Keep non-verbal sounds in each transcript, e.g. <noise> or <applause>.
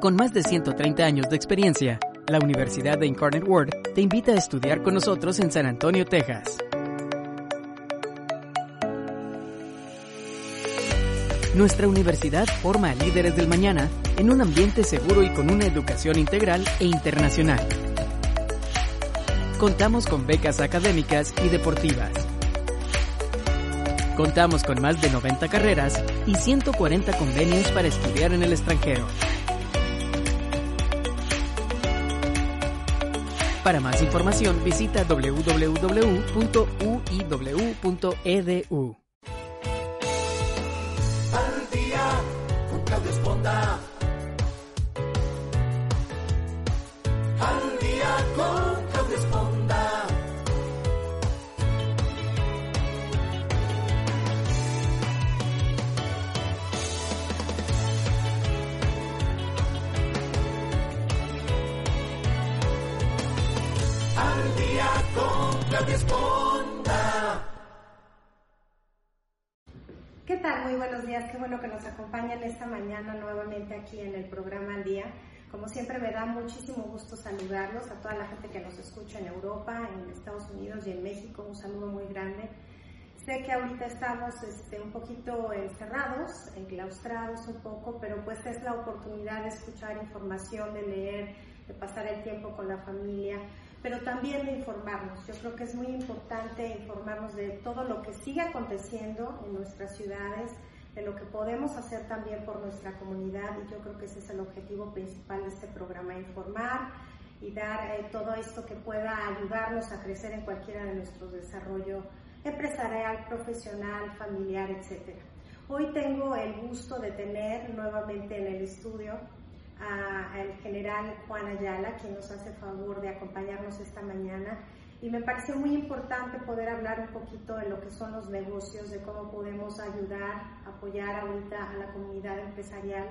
Con más de 130 años de experiencia, la Universidad de Incarnate Word te invita a estudiar con nosotros en San Antonio, Texas. Nuestra universidad forma a líderes del mañana en un ambiente seguro y con una educación integral e internacional. Contamos con becas académicas y deportivas. Contamos con más de 90 carreras y 140 convenios para estudiar en el extranjero. Para más información visita www.uiw.edu. buenos días. Qué bueno que nos acompañan esta mañana nuevamente aquí en el programa Al Día. Como siempre me da muchísimo gusto saludarlos a toda la gente que nos escucha en Europa, en Estados Unidos y en México. Un saludo muy grande. Sé que ahorita estamos este, un poquito encerrados, enclaustrados un poco, pero pues es la oportunidad de escuchar información, de leer, de pasar el tiempo con la familia, pero también de informarnos. Yo creo que es muy importante informarnos de todo lo que sigue aconteciendo en nuestras ciudades, de lo que podemos hacer también por nuestra comunidad y yo creo que ese es el objetivo principal de este programa, informar y dar eh, todo esto que pueda ayudarnos a crecer en cualquiera de nuestros desarrollos empresarial, profesional, familiar, etc. Hoy tengo el gusto de tener nuevamente en el estudio al general Juan Ayala, quien nos hace favor de acompañarnos esta mañana. Y me pareció muy importante poder hablar un poquito de lo que son los negocios, de cómo podemos ayudar, apoyar ahorita a la comunidad empresarial.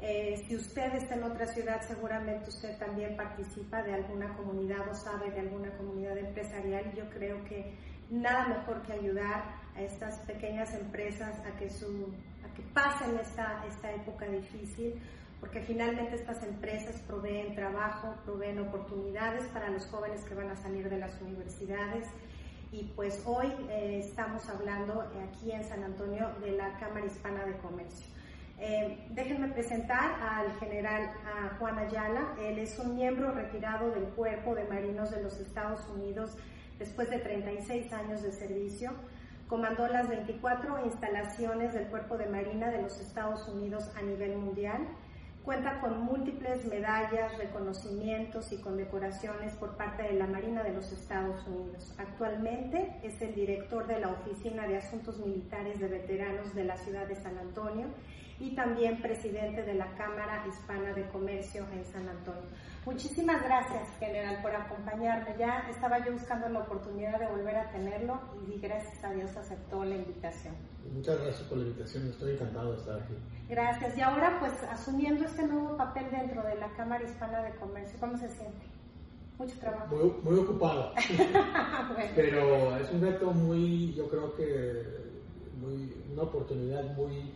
Eh, si usted está en otra ciudad, seguramente usted también participa de alguna comunidad o sabe de alguna comunidad empresarial. Yo creo que nada mejor que ayudar a estas pequeñas empresas a que, su, a que pasen esta, esta época difícil porque finalmente estas empresas proveen trabajo, proveen oportunidades para los jóvenes que van a salir de las universidades. Y pues hoy eh, estamos hablando aquí en San Antonio de la Cámara Hispana de Comercio. Eh, déjenme presentar al general Juan Ayala. Él es un miembro retirado del Cuerpo de Marinos de los Estados Unidos después de 36 años de servicio. Comandó las 24 instalaciones del Cuerpo de Marina de los Estados Unidos a nivel mundial Cuenta con múltiples medallas, reconocimientos y condecoraciones por parte de la Marina de los Estados Unidos. Actualmente es el director de la Oficina de Asuntos Militares de Veteranos de la ciudad de San Antonio y también presidente de la Cámara Hispana de Comercio en San Antonio. Muchísimas gracias, general, por acompañarme. Ya estaba yo buscando la oportunidad de volver a tenerlo y gracias a Dios aceptó la invitación. Muchas gracias por la invitación, estoy encantado de estar aquí. Gracias. Y ahora, pues, asumiendo este nuevo papel dentro de la Cámara Hispana de Comercio, ¿cómo se siente? Mucho trabajo. Muy, muy ocupado, <laughs> <laughs> Bueno, pero es un reto muy, yo creo que muy, una oportunidad muy,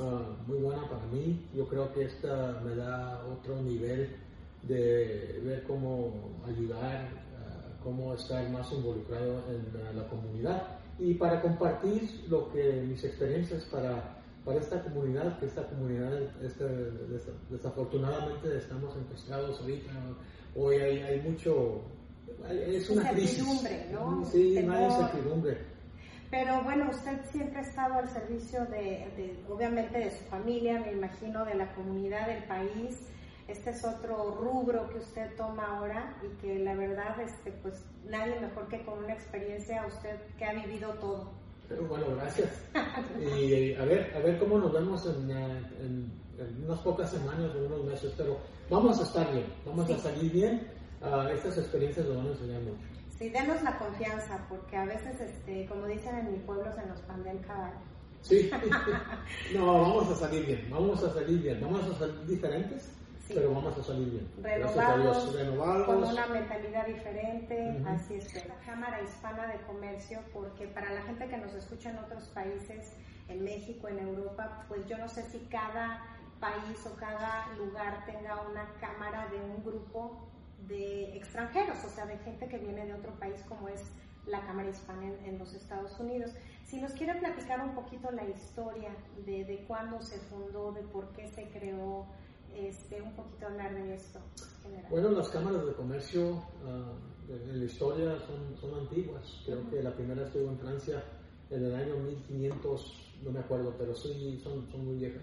ah, muy buena para mí. Yo creo que esta me da otro nivel de ver cómo ayudar, ah, cómo estar más involucrado en ah, la comunidad y para compartir lo que mis experiencias para, para esta comunidad, que esta comunidad este, des- desafortunadamente estamos encostados ahorita, hoy hay, hay mucho, hay- es una crisis. ¿no? Sí, no hay Temor. incertidumbre. Pero bueno, usted siempre ha estado al servicio de, de, obviamente, de su familia, me imagino, de la comunidad del país. este es otro rubro que usted toma ahora y que la verdad, este, pues nadie mejor que con una experiencia usted que ha vivido todo. Bueno, gracias. Y a ver, a ver cómo nos vemos en, en, en unas pocas semanas o unos meses, pero vamos a estar bien, vamos a salir bien. Ah, estas experiencias nos van a enseñar mucho. Sí, denos la confianza, porque a veces, este, como dicen en mi pueblo, se nos pandea el caballo. Sí, <laughs> no, vamos a salir bien, vamos a salir bien, vamos a salir diferentes, Sí. pero vamos a salir bien. Renovados, Dios, renovados. con una mentalidad diferente, así es. La Cámara Hispana de Comercio, porque para la gente que nos escucha en otros países, en México, en Europa, pues yo no sé si cada país o cada lugar tenga una cámara de un grupo de extranjeros, o sea, de gente que viene de otro país como es la Cámara Hispana en, en los Estados Unidos. Si nos quiere platicar un poquito la historia de, de cuándo se fundó, de por qué se creó, este, un poquito hablar de esto. general. Bueno, las cámaras de comercio ah, en la historia son, son antiguas. Creo que la primera estuvo en Francia en el año 1500, no me acuerdo, pero sí son, son muy viejas.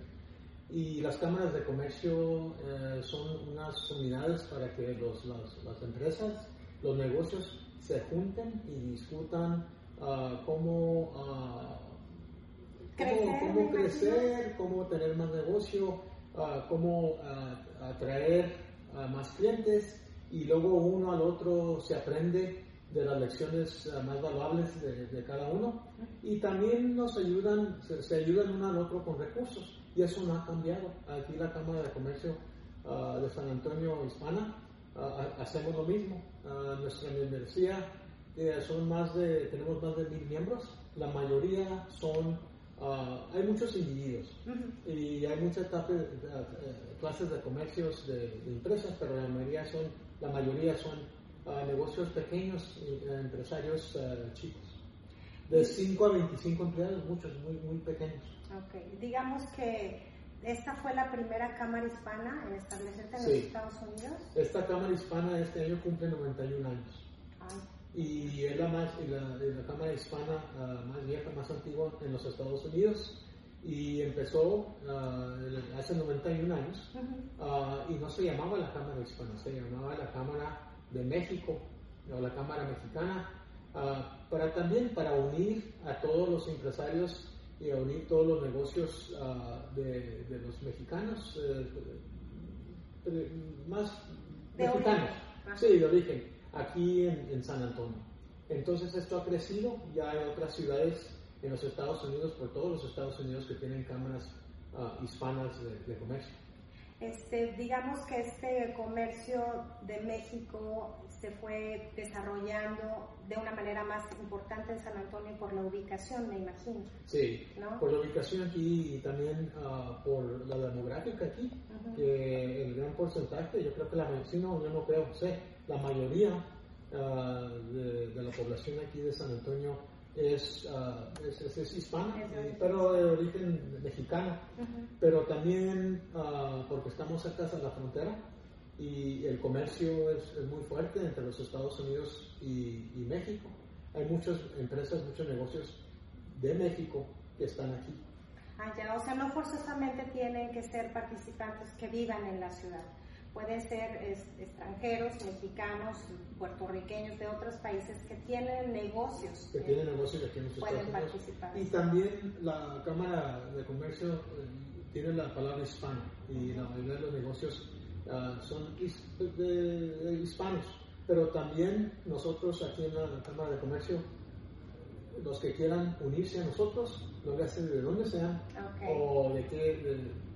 Y las cámaras de comercio eh, son unas unidades para que los, las, las empresas, los negocios se junten y discutan ah, cómo, ah, Crecer, cómo, cómo crecer, cómo tener más negocio, ah, cómo ah, atraer a más clientes y luego uno al otro se aprende de las lecciones ah, más valuables de, de cada uno y también nos ayudan, se, se ayudan uno al otro con recursos y eso no ha cambiado. Aquí la Cámara de Comercio ah, de San Antonio Hispana ha- hacemos lo mismo. Ah, nuestra membresía eh, son más de, tenemos más de mil miembros, la mayoría son, ah, hay muchos individuos Ujú. y hay muchas tape- eh, clases de comercios de, de empresas, pero la mayoría son, la mayoría son ah, negocios pequeños, y, eh, empresarios eh, chicos. De 5 a 25 empleados, muchos muy, muy pequeños. Ok, digamos que esta fue la primera cámara hispana en establecerse en Sí. los Estados Unidos. Esta Cámara Hispana este año cumple 91 años Ay, y es la, más, la, la Cámara Hispana ah, más vieja, más antigua en los Estados Unidos y empezó ah, hace 91 años. Ah, y no se llamaba la Cámara Hispana, se llamaba la Cámara de México o la Cámara Mexicana, para también para unir a todos los empresarios y a unir todos los negocios de, de los mexicanos, eh, más De mexicanos, origen. Sí, de origen, aquí en, en San Antonio. Entonces esto ha crecido, ya hay otras ciudades en los Estados Unidos, por todos los Estados Unidos que tienen cámaras ah, hispanas de, de comercio. Este, digamos que este comercio de México se fue desarrollando de una manera más importante en San Antonio por la ubicación, me imagino. Sí, ¿No? por la ubicación aquí y también ah, por la demográfica aquí, Ujú. que el gran porcentaje, yo creo que la medicina, yo no creo, sé, la mayoría ah, de, de la población aquí de San Antonio es, ah, es, es- es hispana, eh, pero de origen mexicano, Ujú. pero también ah, porque estamos cerca de la frontera y el comercio es, es muy fuerte entre los Estados Unidos y, y México. Hay muchas empresas, muchos negocios de México que están aquí. Ah, ya, o sea, no forzosamente tienen que ser participantes que vivan en la ciudad. Pueden ser extranjeros, mexicanos, puertorriqueños de otros países que tienen negocios. que eh, tienen negocios aquí en los pueden Estados participar. Y también la Cámara de Comercio eh, tiene la palabra hispano y la mayoría de los negocios ah, son his- de- de hispanos. Pero también nosotros aquí en la Cámara de Comercio, los que quieran unirse a nosotros, no le hacen de dónde sean Ok. o de qué, de-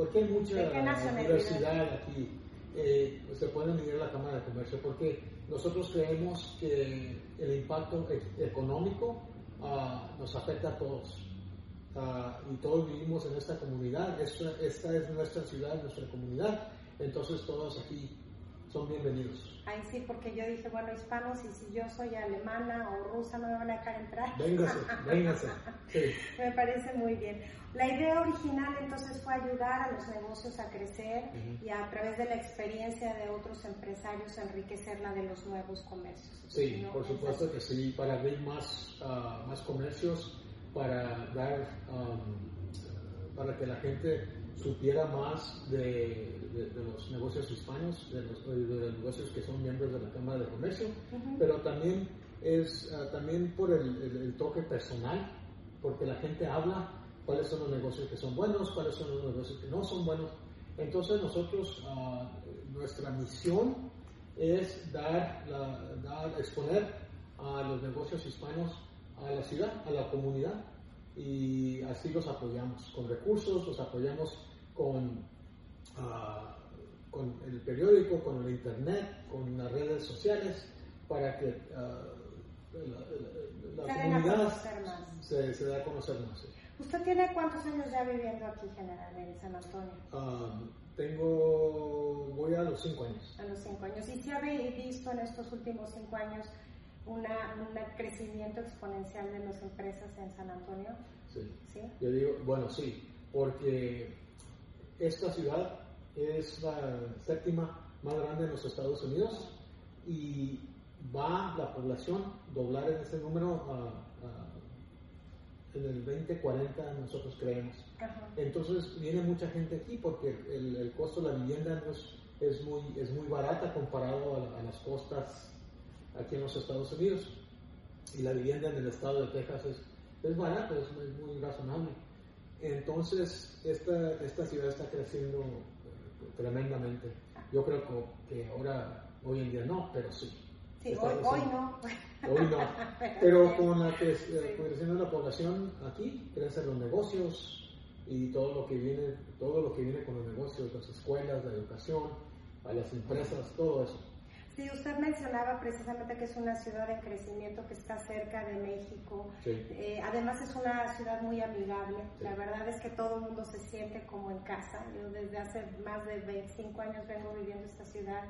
porque hay mucha diversidad aquí. Eh, se pueden unir a la Cámara de Comercio porque nosotros creemos que el impacto económico ah, nos afecta a todos. Ah, y todos vivimos en esta comunidad, esta, esta es nuestra ciudad, nuestra comunidad, entonces todos aquí son bienvenidos. Ahí sí, porque yo dije, bueno, hispanos, y si yo soy alemana o rusa, no me van a dejar entrar. Véngase, <laughs> véngase. Sí. Me parece muy bien. La idea original entonces fue ayudar a los negocios a crecer y a través de la experiencia de otros empresarios enriquecer la de los nuevos comercios. Sí, ¿No? por supuesto que sí, para abrir más, ah, más comercios, para dar, um, para que la gente supiera más de, de- de los negocios hispanos, de los, de los negocios que son miembros de la Cámara de Comercio, pero también es ah, también por el, el- el toque personal, porque la gente habla cuáles son los negocios que son buenos, cuáles son los negocios que no son buenos. Entonces nosotros, ah, nuestra misión es dar, la- dar, exponer a los negocios hispanos a la ciudad, a la comunidad, y así los apoyamos con recursos, los apoyamos con, ah, con el periódico, con el internet, con las redes sociales, para que ah, la, la- la comunidad se, se dé a conocer más. ¿Usted tiene cuántos años ya viviendo aquí, general, en San Antonio? Ah, tengo, voy a los cinco años. A los cinco años. ¿Y si ha vi- visto en estos últimos cinco años una, un crecimiento exponencial de las empresas en San Antonio? Sí. ¿Sí? Yo digo, bueno, sí, porque esta ciudad es la séptima más grande en los Estados Unidos y va la población doblar en ese número ah, ah, en el 2040, nosotros creemos. Ajá. Entonces viene mucha gente aquí porque el, el costo de la vivienda es, es muy, es muy barata comparado a, a las costas aquí en los Estados Unidos. Y la vivienda en el estado de Texas es, es barata, es muy, muy razonable. Entonces esta, esta ciudad está creciendo eh, tremendamente. Yo creo que, ahora, hoy en día no, pero sí. Sí, hoy, no. Hoy no. <laughs> Pero con la que, eh, creciendo la población aquí, crecen los negocios y todo lo que viene, todo lo que viene con los negocios, las escuelas, la educación, a las empresas, todo eso. Sí, usted mencionaba precisamente que es una ciudad en crecimiento que está cerca de México. Sí. Eh, además es una ciudad muy amigable. Sí. La verdad es que todo el mundo se siente como en casa. Yo desde hace más de 25 años vengo viviendo esta ciudad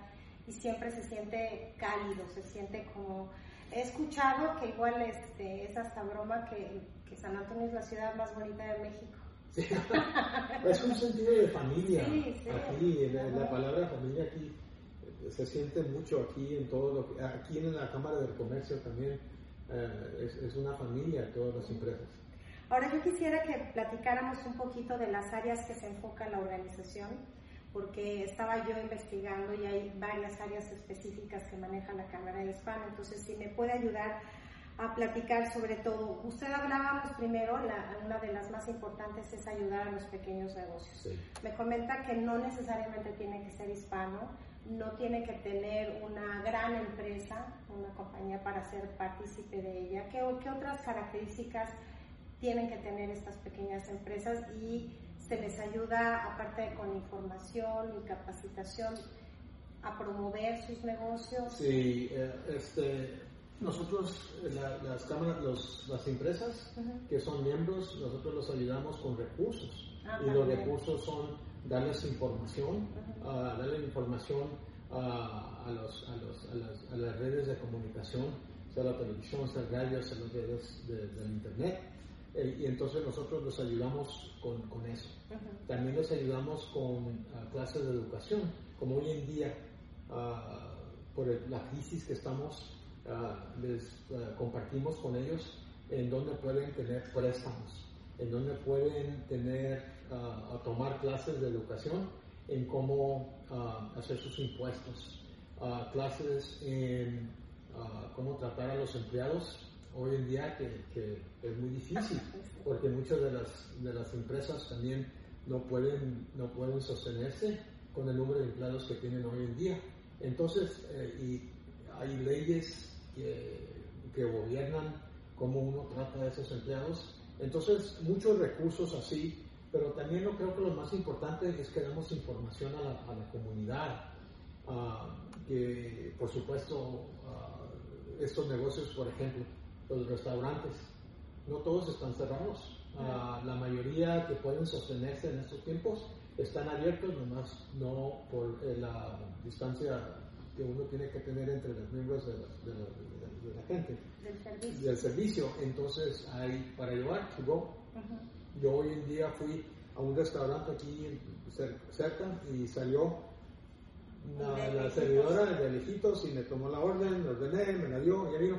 y siempre se siente cálido, se siente como... He escuchado que igual este, es hasta broma que, que San Antonio es la ciudad más bonita de México. Sí. <laughs> es un sentido de familia. Sí, sí. Aquí, la, la palabra familia aquí se siente mucho aquí en todo lo que, aquí en la Cámara del Comercio también eh, es, es una familia todas las empresas. Ahora yo quisiera que platicáramos un poquito de las áreas que se enfoca la organización, porque estaba yo investigando y hay varias áreas específicas que maneja la Cámara de Hispano, entonces si me puede ayudar a platicar sobre todo. Usted hablábamos primero, la- una de las más importantes es ayudar a los pequeños negocios. Sí. Me comenta que no necesariamente tiene que ser hispano, no tiene que tener una gran empresa, una compañía para ser partícipe de ella. ¿Qué, qué otras características tienen que tener estas pequeñas empresas y se les ayuda, aparte de con información y capacitación, a promover sus negocios? Sí, eh, este, nosotros, eh, la- las cámaras, los- las empresas Ujú. que son miembros, nosotros los ayudamos con recursos. Ah, y los también. recursos son darles información, ah, darle información ah, a, los, a, los, a, las, a las redes de comunicación, sea la televisión, sea el radio, sea las redes de- del internet. Eh, y entonces nosotros los ayudamos con, con eso. También les ayudamos con clases de educación, como hoy en día, por el- la crisis que estamos, les compartimos con ellos en donde pueden tener préstamos, en donde pueden tener, ah, a tomar clases de educación en cómo ah, hacer sus impuestos, ah, clases en ah, cómo tratar a los empleados hoy en día que es muy difícil porque muchas de las, de las empresas también no pueden, no pueden sostenerse con el número de empleados que tienen hoy en día. Entonces, eh, y hay leyes que, que gobiernan cómo uno trata a esos empleados. Entonces, muchos recursos así, pero también yo creo que lo más importante es que damos información a la, a la comunidad. Ah, que, por supuesto, ah, estos negocios, por ejemplo, los restaurantes, no todos están cerrados. Ah, la mayoría que pueden sostenerse en estos tiempos están abiertos, nomás no por eh, la distancia que uno tiene que tener entre los miembros de la, de la- de- de la gente Del y servicio. del servicio. Entonces hay para llevar, to go. Yo hoy en día fui a un restaurante aquí cer- cerca y salió la lejitos. servidora de lejitos y me tomó la orden, me ordené, me la dio, ya vino,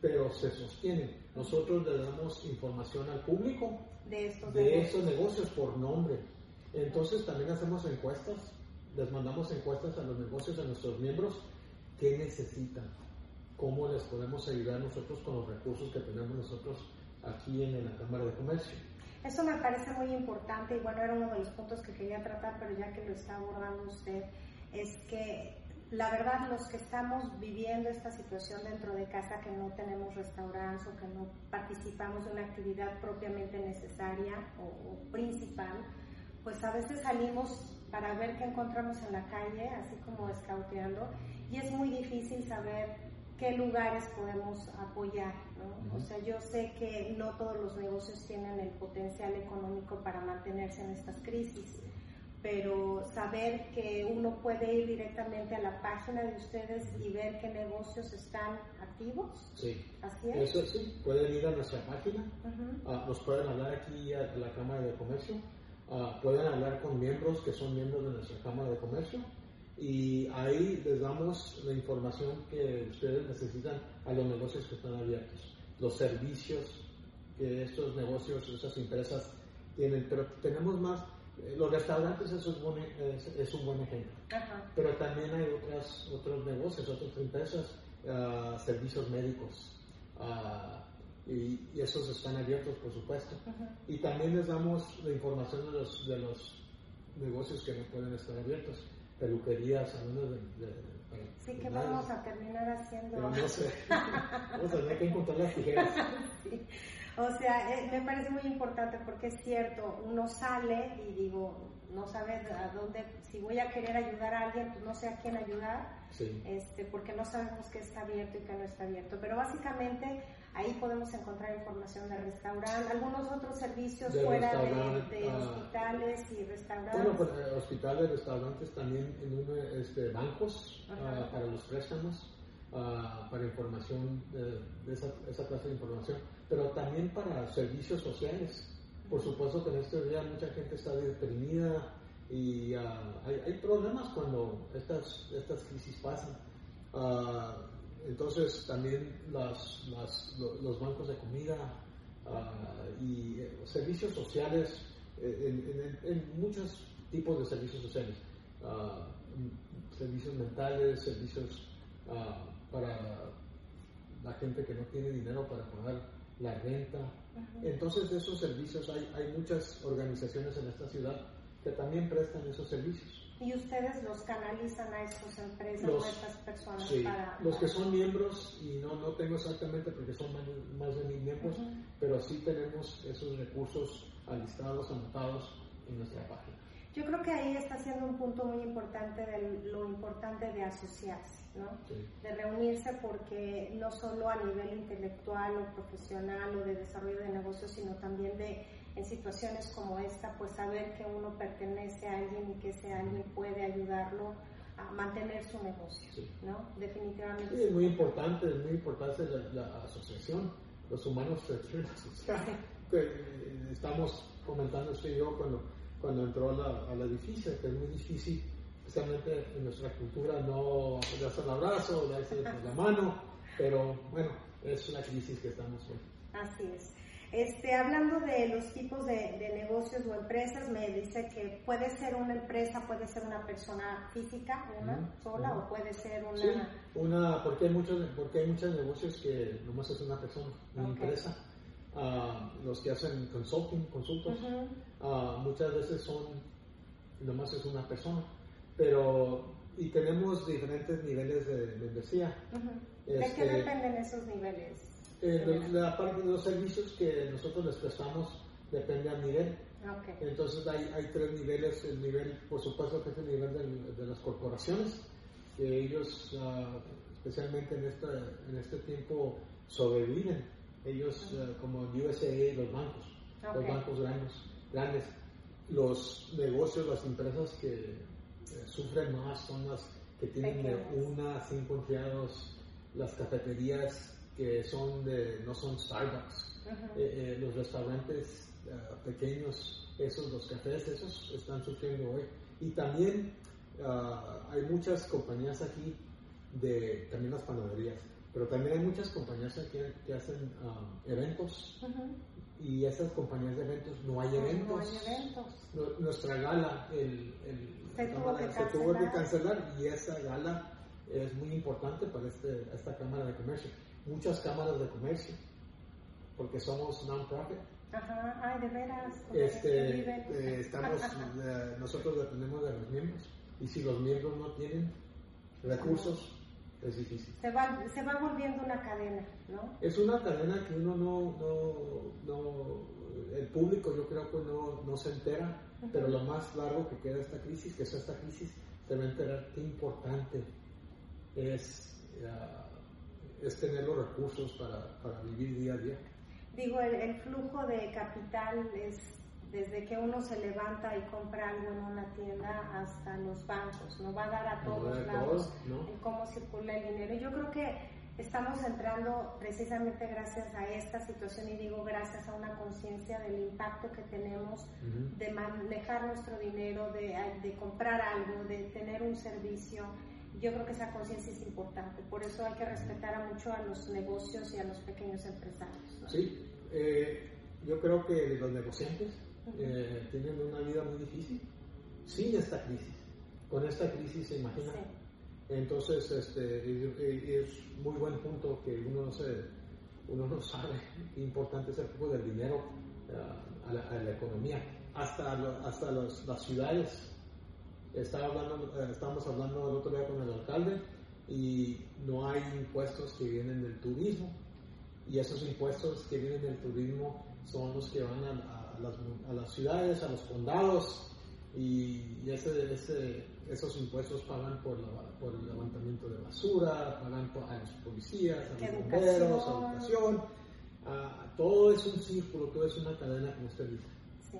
pero se sostiene. Nosotros le damos información al público De estos de negocios. estos negocios por nombre. Entonces también hacemos encuestas, les mandamos encuestas a los negocios, a nuestros miembros, qué necesitan, cómo les podemos ayudar nosotros con los recursos que tenemos nosotros aquí en la Cámara de Comercio. Eso me parece muy importante y bueno, era uno de los puntos que quería tratar, pero ya que lo está abordando usted, es que la verdad los que estamos viviendo esta situación dentro de casa, que no tenemos restaurantes o que no participamos de una actividad propiamente necesaria o, o principal, pues a veces salimos para ver qué encontramos en la calle, así como escauteando, y es muy difícil saber qué lugares podemos apoyar. ¿no? O sea, yo sé que no todos los negocios tienen el potencial económico para mantenerse en estas crisis, pero saber que uno puede ir directamente a la página de ustedes y ver qué negocios están activos. Sí, Así es. eso sí, pueden ir a nuestra página, ah, nos pueden hablar aquí a la Cámara de Comercio, ah, pueden hablar con miembros que son miembros de nuestra Cámara de Comercio y ahí les damos la información que ustedes necesitan a los negocios que están abiertos, los servicios que estos negocios, esas empresas tienen, pero tenemos más, eh, los restaurantes eso es, buen- es- es un buen ejemplo. Ajá. Pero también hay otras, otros negocios, otras empresas, ah, servicios médicos, ah, y, y esos están abiertos, por supuesto. Y también les damos la información de los, de los negocios que no pueden estar abiertos, peluquerías, salones de... de- para Sí, que personales. vamos a terminar haciendo. Pero no sé, <laughs> vamos a tener que encontrar las tijeras. Sí. O sea, eh, me parece muy importante porque es cierto, uno sale y digo, no sabes a dónde, si voy a querer ayudar a alguien, pues no sé a quién ayudar, Sí. este, porque no sabemos qué está abierto y qué no está abierto. Pero básicamente ahí podemos encontrar información de restaurante, algunos otros servicios De fuera de, ah. hospitales y restaurantes. Bueno, pues eh, hospitales, restaurantes, también en uno, este, bancos ah, para los préstamos, ah, para información, de, de esa, esa clase de información, pero también para servicios sociales. Por supuesto que en este día mucha gente está deprimida y ah, hay, hay problemas cuando estas, estas crisis pasan. Ah, entonces también las, las- lo- los bancos de comida ah, y eh, servicios sociales, eh, en, muchos tipos de servicios sociales, servicios mentales, servicios para la gente que no tiene dinero para pagar la renta. Entonces de esos servicios hay, hay muchas organizaciones en esta ciudad que también prestan esos servicios. Y ustedes los canalizan a estas empresas Los- o a estas personas Sí, para... los que son miembros, y no, no tengo exactamente porque son más, de mil miembros, Ujú. pero sí tenemos esos recursos alistados, anotados en nuestra página. Yo creo que ahí está siendo un punto muy importante de lo importante de asociarse, ¿no? Sí. De reunirse porque no solo a nivel intelectual o profesional o de desarrollo de negocios, sino también de en situaciones como esta, pues saber que uno pertenece a alguien y que ese alguien puede ayudarlo a mantener su negocio, Sí. ¿no? Definitivamente. Sí, es muy importante, es muy importante la, la asociación, los humanos. Que, eh, estamos comentando usted y yo cuando, cuando entró a la- al edificio, que es muy difícil, especialmente en nuestra cultura, no darse el abrazo, darse la mano, pero bueno, es la crisis que estamos hoy. Así es. Este, hablando de los tipos de, de negocios o empresas, me dice que puede ser una empresa, puede ser una persona física, una sola, o puede ser una... Sí, una, porque hay muchos, porque hay muchos negocios que nomás es una persona, una empresa. Ah, los que hacen consulting, consultos, ah, muchas veces son, nomás es una persona. Pero, y tenemos diferentes niveles de membresía. Ujú. ¿De Este, qué dependen esos niveles? Eh, la parte de los servicios que nosotros les prestamos depende al nivel. Ok. Entonces hay, hay tres niveles, el nivel, por supuesto que es el nivel del- de, las corporaciones, que ellos, ah, especialmente en, esta, en este tiempo, sobreviven. Ellos, ah, como USA, los bancos, los Ok. bancos grandes, grandes, los negocios, las empresas que sufren más son las que tienen de una a cinco empleados, las cafeterías que son de, no son Starbucks, eh, eh, los restaurantes ah, pequeños, esos, los cafés, esos están sufriendo hoy. Y también ah, hay muchas compañías aquí, de, también las panaderías, pero también hay muchas compañías que, que hacen ah, eventos y esas compañías de eventos no hay No, no eventos. hay eventos. Nu- Nuestra gala el, el- Se tuvo que se tuvo que cancelar. y esa gala es muy importante para este, esta Cámara de Comercio. Muchas cámaras de comercio, porque somos non-profit, Ajá, ay, de veras. este, eh, estamos, eh, nosotros dependemos de los miembros y si los miembros no tienen recursos es difícil. se, va, se va volviendo una cadena, ¿no? Es una cadena que uno no, no, no el público yo creo que no, no se entera, pero lo más largo que queda esta crisis, que es esta crisis, se va a enterar qué importante es, eh, es tener los recursos para, para vivir día a día. Digo, el, el flujo de capital es desde que uno se levanta y compra algo en una tienda hasta los bancos, no va a dar a No todos a a lados todos, ¿no? en cómo circula el dinero. Yo creo que estamos entrando precisamente gracias a esta situación y digo gracias a una conciencia del impacto que tenemos de manejar nuestro dinero, de, de comprar algo, de tener un servicio. Yo creo que esa conciencia es importante, por eso hay que respetar a mucho a los negocios y a los pequeños empresarios. ¿no? Sí, eh, yo creo que los negociantes eh, tienen una vida muy difícil sin esta crisis. Con esta crisis, se imagina. Sí. Entonces, este, es, muy buen punto que uno no, se, uno no <laughs> sabe importante es el flujo del dinero ah, a, la, economía. Hasta, lo- hasta los- las ciudades. Estaba hablando, eh, estábamos hablando el otro día con el alcalde y no hay impuestos que vienen del turismo. Y esos impuestos que vienen del turismo son los que van a, a las, a las ciudades, a los condados, y, ese, ese- esos impuestos pagan por, la- por el levantamiento de basura, pagan por- a los policías, a los bomberos, a educación. a- todo es un círculo, todo es una cadena, como usted dice. Sí.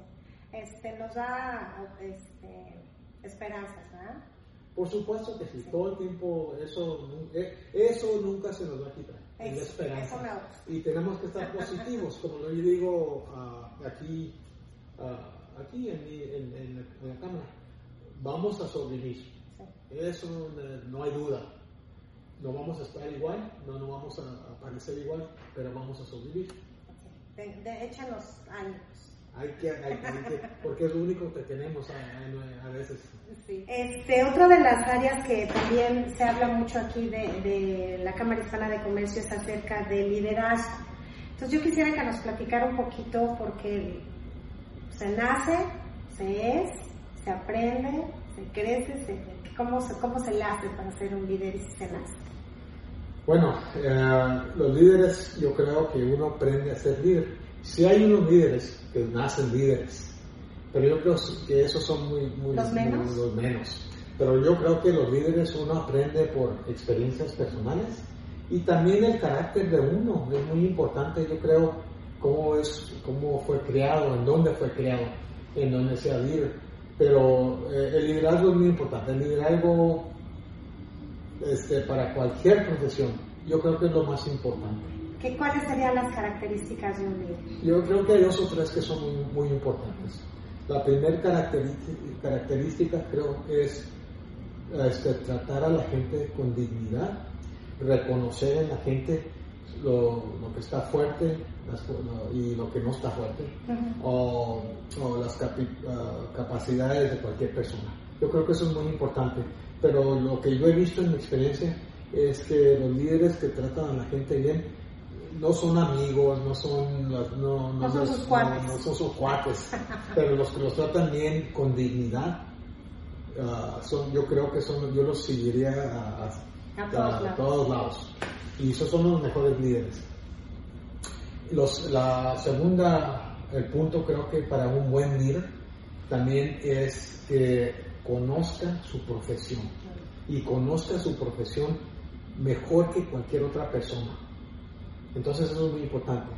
Este, nos da este, esperanzas, ¿verdad? Por supuesto que sí, Sí. todo el tiempo eso, eh, eso nunca se nos va a quitar, es la esperanza. Y tenemos que estar positivos, como yo digo ah, aquí, ah, aquí en, en- en la- en la cámara, vamos a sobrevivir, Sí. eso eh, no hay duda. No vamos a estar igual, no, no vamos a, a parecer igual, pero vamos a sobrevivir. Sí. De, de- échanos ánimos. Hay que, hay, hay que, porque es lo único que tenemos a, a- veces. Este, otra de las áreas que también se habla mucho aquí de, de la Cámara Hispana de Comercio es acerca del liderazgo. Entonces yo quisiera que nos platicara un poquito porque se nace, se es, se aprende, se crece, se, cómo, se, cómo se le hace para ser un líder y si se nace. Bueno, eh, los líderes, yo creo que uno aprende a ser líder. Si hay unos líderes que nacen líderes, pero yo creo que esos son muy, muy ¿Los menos? muy- los menos. Pero yo creo que los líderes uno aprende por experiencias personales y también el carácter de uno es muy importante. Yo creo cómo es, cómo fue creado, en dónde fue creado, en dónde sea líder. Pero eh, el liderazgo es muy importante. El liderazgo este, para cualquier profesión, yo creo que es lo más importante. ¿Qué, ¿Cuáles serían las características de un líder? Yo creo que hay dos o tres que son muy, muy importantes. La primera característica, característica creo es este, tratar a la gente con dignidad, reconocer en la gente lo, lo que está fuerte las- lo- y lo que no está fuerte, o, o las capi- ah, capacidades de cualquier persona. Yo creo que eso es muy importante, pero lo que yo he visto en mi experiencia es que los líderes que tratan a la gente bien no son amigos, no son, no, No son sus cuates. no son sus cuates, <laughs> pero los que los tratan bien con dignidad, ah, son, yo creo que son, yo los seguiría a, a- A todos a lados. todos lados. Y esos son los mejores líderes. Los, la segunda, el punto creo que para un buen líder también es que conozca su profesión y conozca su profesión mejor que cualquier otra persona. Entonces eso es muy importante.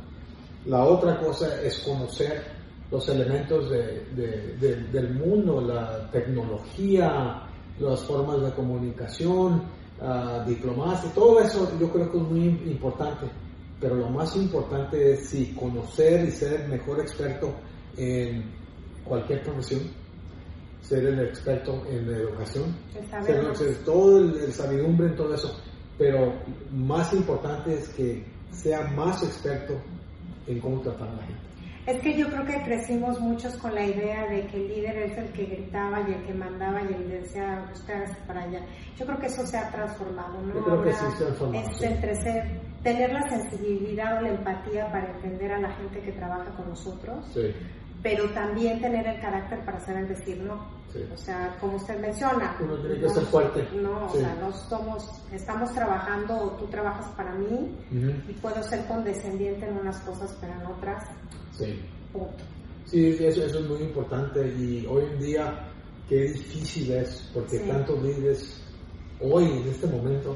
La otra cosa es conocer los elementos de- de- de- del mundo, la tecnología, las formas de comunicación, ah, diplomacia, todo eso yo creo que es muy importante. Pero lo más importante es sí, conocer y ser el mejor experto en cualquier profesión, ser el experto en la educación, El ser todo el, el sabidumbre en todo eso. pero más importante es que sea más experto en cómo tratar a la gente. Es que yo creo que crecimos muchos con la idea de que el líder es el que gritaba y el que mandaba y el que decía, usted para allá. Yo creo que eso se ha transformado, ¿no? Yo creo que sí se ha transformado, Es entre ser, tener la sensibilidad o la empatía para entender a la gente que trabaja con nosotros, Sí, pero también tener el carácter para saber decir no. sí. O sea, como usted menciona. Uno tiene que no- ser fuerte. No, o sea, no somos, estamos trabajando o tú trabajas para mí y puedo ser condescendiente en unas cosas, pero en otras, Sí. punto. Sí, eso, eso es muy importante y hoy en día qué difícil es porque Sí. tantos líderes hoy en este momento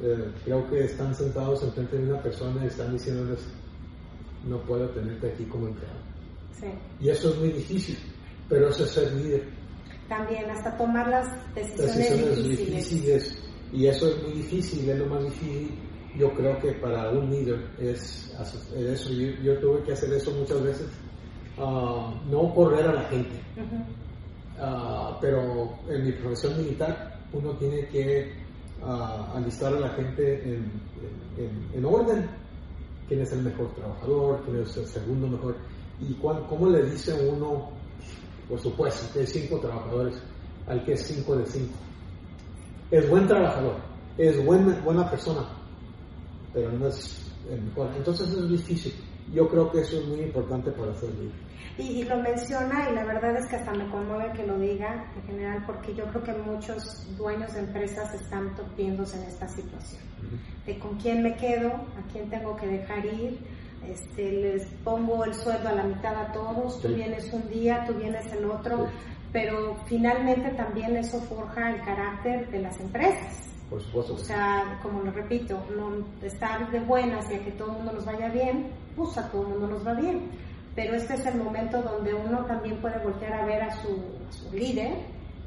eh, creo que están sentados enfrente de una persona y están diciéndoles no puedo tenerte aquí como empleado. Sí. Y eso es muy difícil, pero eso es ser líder. También hasta tomar las decisiones, Decisiones difíciles. difíciles y eso es muy difícil, es lo más difícil yo creo que para un líder es eso. Yo, yo tuve que hacer eso muchas veces, ah, no correr a la gente. Ah, pero en mi profesión militar uno tiene que ah, alistar a la gente en, en- en orden. ¿Quién es el mejor trabajador? ¿Quién es el segundo mejor? ¿Y cuán- cómo le dice uno, por supuesto, que hay cinco trabajadores al que es cinco de cinco? Es buen trabajador, es buena, buena persona, pero no es el mejor. Entonces es difícil. Yo creo que eso es muy importante para ser líder. Y, y lo menciona y la verdad es que hasta me conmueve que lo diga en general porque yo creo que muchos dueños de empresas están viéndose en esta situación. De con quién me quedo, a quién tengo que dejar ir, este, les pongo el sueldo a la mitad a todos, tú Sí. vienes un día, tú vienes el otro, Sí. pero finalmente también eso forja el carácter de las empresas. Por supuesto. O sea, como lo repito, no estar de buenas y a que todo el mundo nos vaya bien, pues a todo el mundo nos va bien. Pero este es el momento donde uno también puede voltear a ver a su, a su líder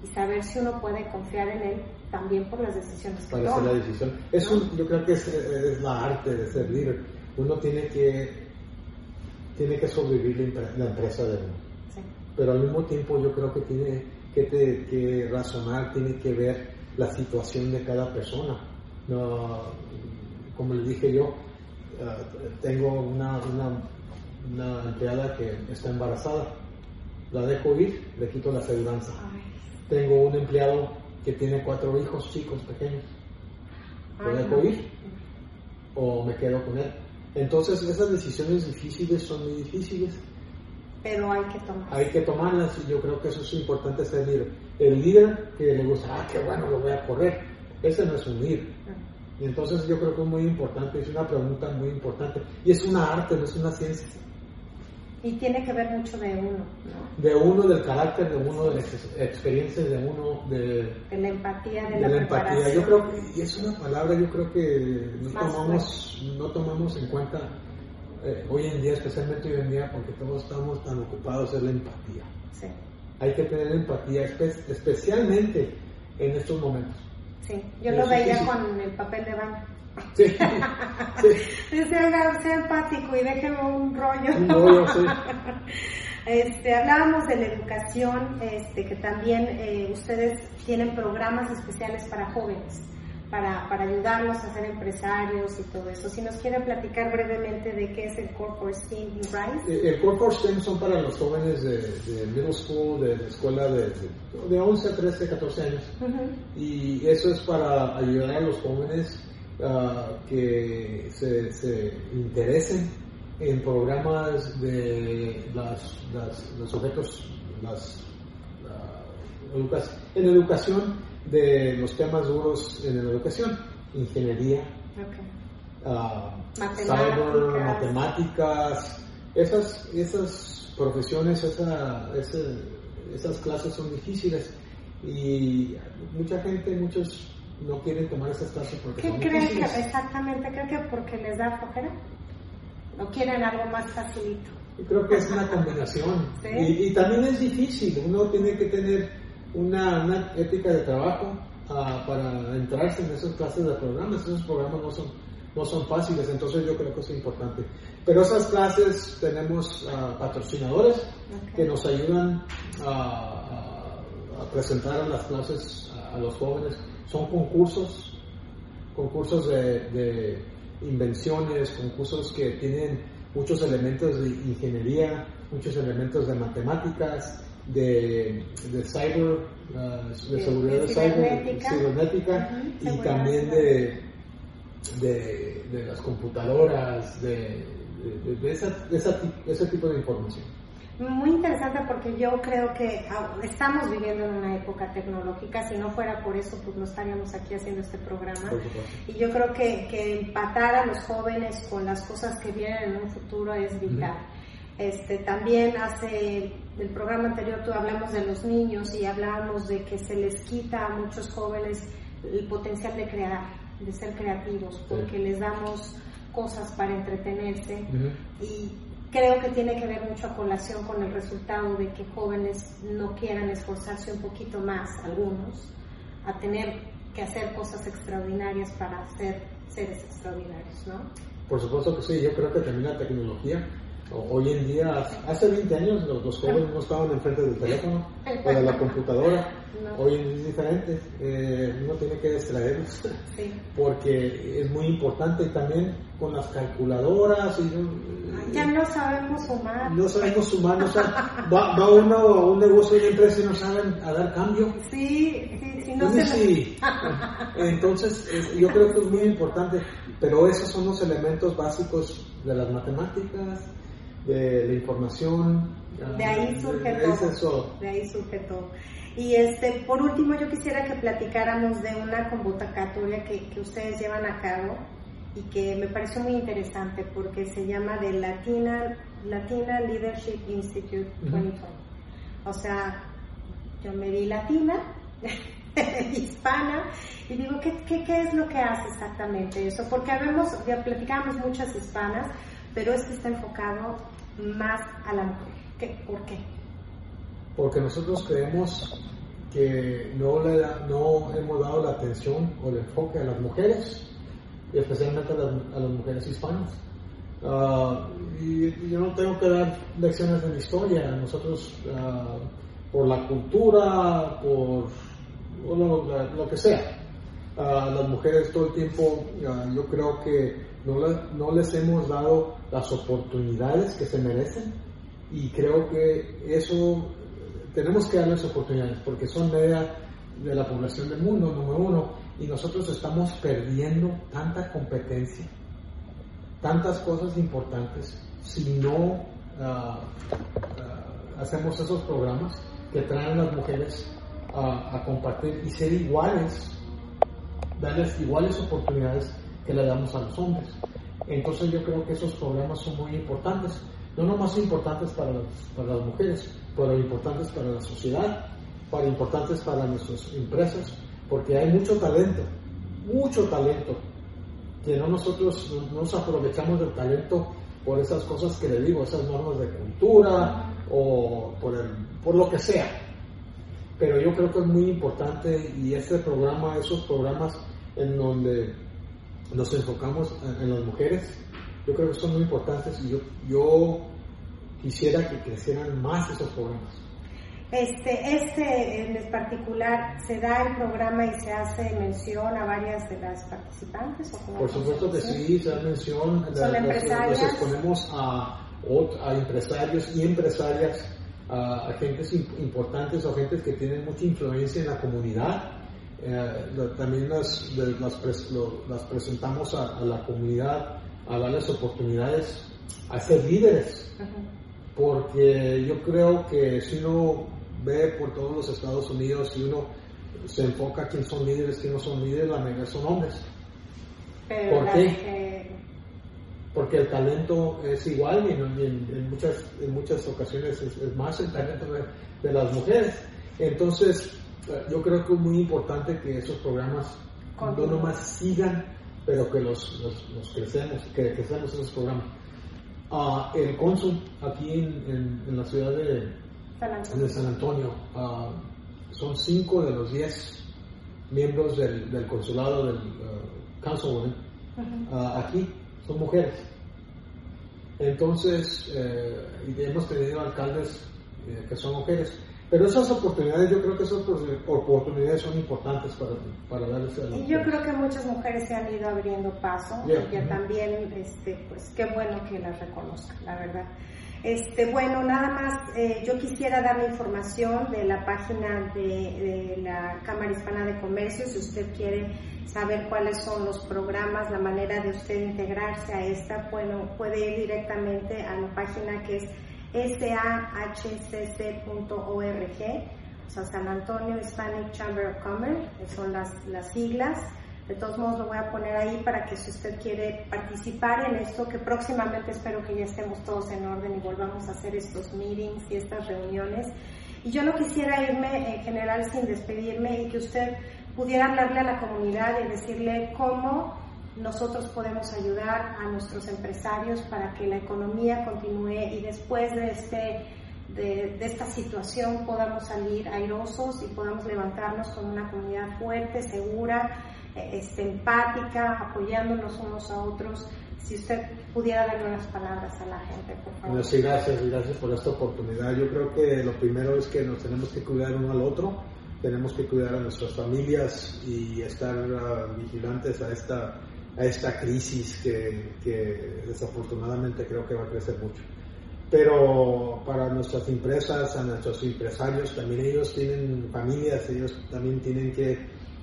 y saber si uno puede confiar en él también por las decisiones que toma. la decisión. Es un- yo creo que es, es la arte de ser líder. Uno tiene que tiene que sobrevivir la empresa de uno, Sí. pero al mismo tiempo yo creo que tiene que, te- que razonar, tiene que ver la situación de cada persona. No, como le dije yo, eh, tengo una, una, una empleada que está embarazada, la dejo ir, le quito la aseguranza. Ay, Tengo un empleado que tiene cuatro hijos chicos pequeños. ¿Lo dejo ir o me quedo con él? Entonces esas decisiones difíciles son muy difíciles. Pero hay que tomar. Hay que tomarlas y yo creo que eso es importante ser líder. El líder que le gusta, ah, qué bueno, lo voy a correr. Ese no es un líder. Y entonces yo creo que es muy importante, es una pregunta muy importante. Y es una arte, no es una ciencia. Y tiene que ver mucho de uno, ¿no? De uno, del carácter de uno, de las ex- experiencias de uno, de, De la empatía, de, de la, la empatía. Yo creo que y es una palabra, yo creo que no Más tomamos, no tomamos en cuenta eh, hoy en día, especialmente hoy en día, porque todos estamos tan ocupados en la empatía. Sí, Hay que tener empatía, espe- especialmente en estos momentos. sí. Yo Sí, lo veía con el papel de baño. Sí, <laughs> sí, Decía, "Oiga, sea empático y déjeme un rollo. un rollo, sí. <laughs> Este, hablábamos de la educación, este, que también eh, ustedes tienen programas especiales para jóvenes, para, para ayudarlos a ser empresarios y todo eso. Si nos quiere platicar brevemente de qué es el Corporate Thinking Rise. Eh, El Corporate STEM son para los jóvenes de, de middle school, de, de escuela de, de, de 11 a 13, 14 años. Y eso es para ayudar a los jóvenes ah, que se, se interesen en programas de las, las- los sujetos, las, ah, educa- en educación de los temas duros en la educación, ingeniería, ok. ah, Matemáticas. cyber, matemáticas, esas, esas profesiones, esa, ese- esas clases son difíciles y mucha gente, muchos no quieren tomar esas clases porque ¿Qué son creen que difíciles. exactamente? ¿Creen que porque les da flojera? ¿O quieren algo más facilito? Yo creo que es una combinación <laughs> Sí. y, y también es difícil, uno tiene que tener una, una ética de trabajo ah, para entrarse en esas clases de programas, esos programas no son, no son fáciles, entonces yo creo que es importante. Pero esas clases tenemos ah, patrocinadores que nos ayudan a, a- a presentar las clases a, a los jóvenes. Son concursos concursos de, de invenciones, concursos que tienen muchos elementos de ingeniería, muchos elementos de matemáticas, de, de cyber, uh, de, seguridad de de cyber, cibernética. cibernética, y seguridad también de, de, de las computadoras, de, de, esa, de esa ese tipo de información. Muy interesante porque yo creo que estamos viviendo en una época tecnológica, si no fuera por eso, pues no estaríamos aquí haciendo este programa. Y yo creo que, que empatar a los jóvenes con las cosas que vienen en un futuro es vital. Este, también hace el programa anterior tú hablamos de los niños y hablábamos de que se les quita a muchos jóvenes el potencial de crear, de ser creativos, porque les damos cosas para entretenerse. Y creo que tiene que ver mucho a colación con el resultado de que jóvenes no quieran esforzarse un poquito más, algunos, a tener que hacer cosas extraordinarias para ser seres extraordinarios, ¿no? Por supuesto que sí, yo creo que también la tecnología, hoy en día, hace 20 años los, los jóvenes no estaban enfrente del teléfono o de la computadora, No. hoy en día es diferente, eh, uno tiene que distraerlos Sí. porque es muy importante y también con las calculadoras y Ya no sabemos sumar. no sabemos sumar, no sabe- va, va uno a un negocio una empresa y no saben a dar cambio. Sí, sí, sí, no Entonces, se sí. <laughs> Entonces, es- yo creo que es muy importante, pero esos son los elementos básicos de las matemáticas, de la información. De ahí ah, surge de- todo. De ahí surge todo. Y este, por último, yo quisiera que platicáramos de una convocatoria que, que ustedes llevan a cabo y que me pareció muy interesante porque se llama de Latina, Latina Leadership Institute Ujú. 2020. O sea, yo me vi latina, <laughs> hispana, y digo, ¿qué, qué, qué es lo que hace exactamente eso? Porque habemos, ya platicábamos muchas hispanas, pero este está enfocado más a la mujer. ¿Qué, ¿Por qué? Porque nosotros creemos que no, le da- no hemos dado la atención o el enfoque a las mujeres, especialmente a las, mujeres hispanas. Ah, y, yo no tengo que dar lecciones de la historia, nosotros ah, por la cultura, por, lo, que sea, a las mujeres todo el tiempo yo creo que no, no les hemos dado las oportunidades que se merecen y creo que eso tenemos que darles oportunidades porque son media de la población del mundo, número uno, y nosotros estamos perdiendo tanta competencia, tantas cosas importantes, si no ah, ah, hacemos esos programas que traen a las mujeres a, compartir y ser iguales, darles iguales oportunidades que le damos a los hombres. Entonces yo creo que esos programas son muy importantes, no nomás importantes para las, para las mujeres, pero importantes para la sociedad, para importantes para nuestras empresas, porque hay mucho talento, mucho talento, que no nosotros no nos aprovechamos del talento por esas cosas que le digo, esas normas de cultura o por, el, por lo que sea. Pero yo creo que es muy importante y este programa, esos programas en donde nos enfocamos en, en las mujeres, yo creo que son muy importantes y yo, yo quisiera que crecieran más esos programas. Este, este en particular, ¿se da el programa y se hace mención a varias de las participantes? ¿o Por supuesto que sí, se da mención, ¿Son empresarias? exponemos a, empresarios y empresarias, a, a gentes importantes o gentes que tienen mucha influencia en la comunidad. Eh, también las, las, pres- lo- las presentamos a, a la comunidad, a darles oportunidades a ser líderes, Ujú. porque yo creo que si uno ve por todos los Estados Unidos y uno se enfoca quién son líderes, quién no son líderes, la mayoría son hombres. Pero ¿Por qué? que- porque el talento es igual y en, en- en muchas, en muchas ocasiones es, es más el talento de, de las mujeres. Entonces, yo creo que es muy importante que esos programas no nomás sigan, pero que los, los, los crecemos, que crecemos esos programas. Ah, el cónsul aquí en, en- en la ciudad de, San Antonio. de San Antonio ah, son cinco de los diez miembros del, del consulado del uh, aquí son mujeres. Entonces, eh, y hemos tenido alcaldes eh, que son mujeres. Pero esas oportunidades, yo creo que esas oportunidades son importantes para, para darles a Y yo creo que muchas mujeres se han ido abriendo paso y que también, este, pues qué bueno que las reconozcan, la verdad. Este, bueno, nada más, eh, yo quisiera darle información de la página de, de, la Cámara Hispana de Comercio, si usted quiere saber cuáles son los programas, la manera de usted integrarse a esta, bueno, puede ir directamente a la página que es sahcc.org, San Antonio Hispanic Chamber of Commerce, son las, las siglas. De todos modos lo voy a poner ahí para que si usted quiere participar en esto, que próximamente espero que ya estemos todos en orden y volvamos a hacer estos meetings y estas reuniones. Y yo no quisiera irme en general sin despedirme y que usted pudiera hablarle a la comunidad y decirle cómo nosotros podemos ayudar a nuestros empresarios para que la economía continúe y después de, este, de, esta situación podamos salir airosos y podamos levantarnos con una comunidad fuerte, segura, eh, este, empática, apoyándonos unos a otros. Si usted pudiera darle unas palabras a la gente, por favor. sí, gracias, gracias por esta oportunidad. Yo creo que lo primero es que nos tenemos que cuidar uno al otro, tenemos que cuidar a nuestras familias y estar uh, vigilantes a esta a esta crisis que, desafortunadamente creo que va a crecer mucho. Pero para nuestras empresas, a nuestros empresarios, también ellos tienen familias, ellos también tienen que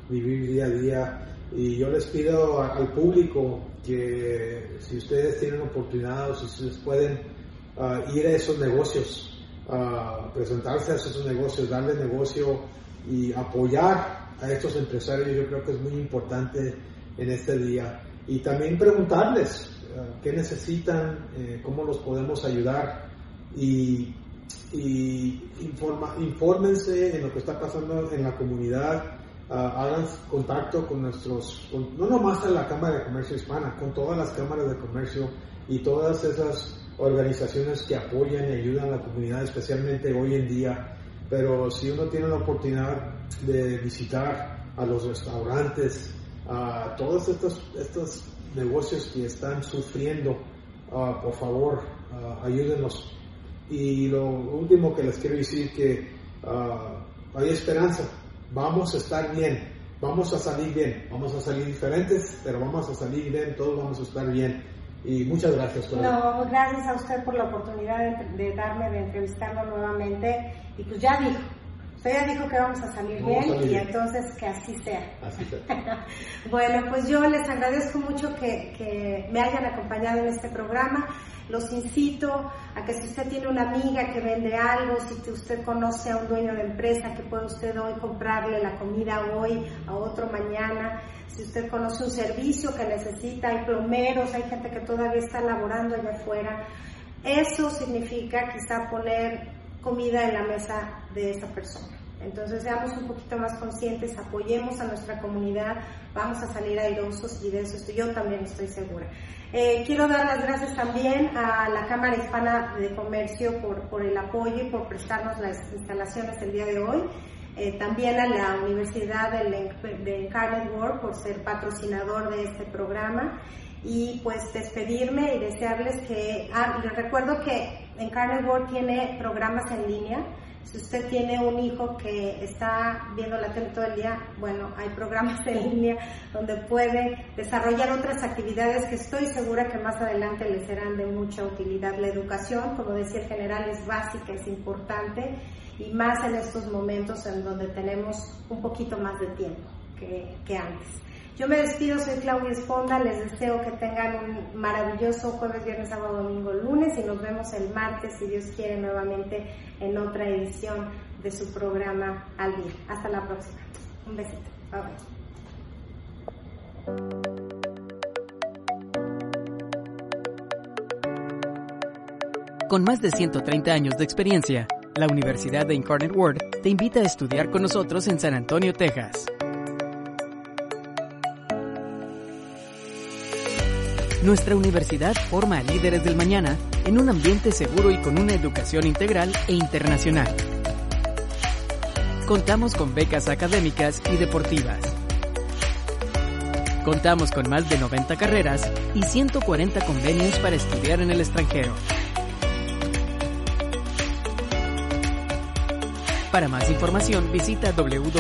vivir día a día. Y yo les pido al público que si ustedes tienen oportunidad o si ustedes pueden ah, ir a esos negocios, uh, presentarse a esos negocios, darle negocio y apoyar a estos empresarios, yo creo que es muy importante en este día y también preguntarles eh, qué necesitan, eh, cómo los podemos ayudar y, y informa, infórmense en lo que está pasando en la comunidad, ah, hagan contacto con nuestros, no nomás en la Cámara de Comercio Hispana, con todas las cámaras de comercio y todas esas organizaciones que apoyan y ayudan a la comunidad, especialmente hoy en día. Pero si uno tiene la oportunidad de visitar a los restaurantes, a todos estos, estos negocios que están sufriendo, uh, por favor, uh, ayúdenos. Y lo último que les quiero decir que uh, hay esperanza, vamos a estar bien, vamos a salir bien, vamos a salir diferentes, pero vamos a salir bien, todos vamos a estar bien. Y muchas gracias. No, gracias a usted por la oportunidad de, de darme de entrevistarlo nuevamente. Y pues ya dijo, Ya dijo que vamos a salir bien y entonces que así sea. Así sea. <laughs> bueno, pues yo les agradezco mucho que, que, me hayan acompañado en este programa. Los incito a que si usted tiene una amiga que vende algo, si usted conoce a un dueño de empresa que puede usted hoy comprarle la comida hoy, a otro mañana, si usted conoce un servicio que necesita, hay plomeros, hay gente que todavía está laborando allá afuera, eso significa quizá poner comida en la mesa de esa persona. Entonces seamos un poquito más conscientes, apoyemos a nuestra comunidad, vamos a salir airosos y de eso estoy, yo también estoy segura. Eh, quiero dar las gracias también a la Cámara Hispana de Comercio por, por el apoyo y por prestarnos las instalaciones el día de hoy. Eh, también a la Universidad de, de World por ser patrocinador de este programa y pues despedirme y desearles que, ah, les recuerdo que Encarnet World tiene programas en línea. Si usted tiene un hijo que está viendo la tele todo el día, bueno, hay programas en línea donde puede desarrollar otras actividades que estoy segura que más adelante le serán de mucha utilidad. La educación, como decía el general, es básica, es importante y más en estos momentos en donde tenemos un poquito más de tiempo que antes. Yo me despido, soy Claudia Esponda, les deseo que tengan un maravilloso jueves, viernes, sábado, domingo, lunes y nos vemos el martes, si Dios quiere, nuevamente en otra edición de su programa Al Día. Hasta la próxima. Un besito. Bye Con más de 130 años de experiencia, la Universidad de Incarnate Word te invita a estudiar con nosotros en San Antonio, Texas. Nuestra universidad forma a líderes del mañana en un ambiente seguro y con una educación integral e internacional. Contamos con becas académicas y deportivas. Contamos con más de 90 carreras y 140 convenios para estudiar en el extranjero. Para más información visita www.uiw.edu.